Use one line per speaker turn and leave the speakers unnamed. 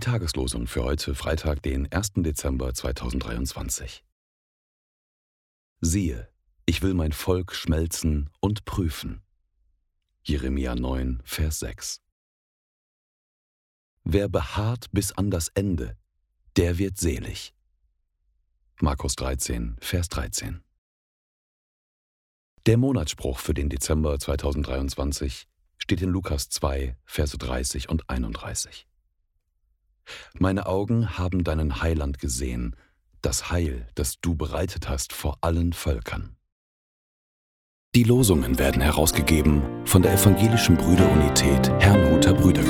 Tageslosung für heute, Freitag, den 1. Dezember 2023. Siehe, ich will mein Volk schmelzen und prüfen. Jeremia 9, Vers 6. Wer beharrt bis an das Ende, der wird selig. Markus 13, Vers 13. Der Monatsspruch für den Dezember 2023 steht in Lukas 2, Verse 30 und 31. Meine Augen haben deinen Heiland gesehen, das Heil, das du bereitet hast vor allen Völkern. Die Losungen werden herausgegeben von der Evangelischen Brüderunität Herrnhuter Brüdergemeine.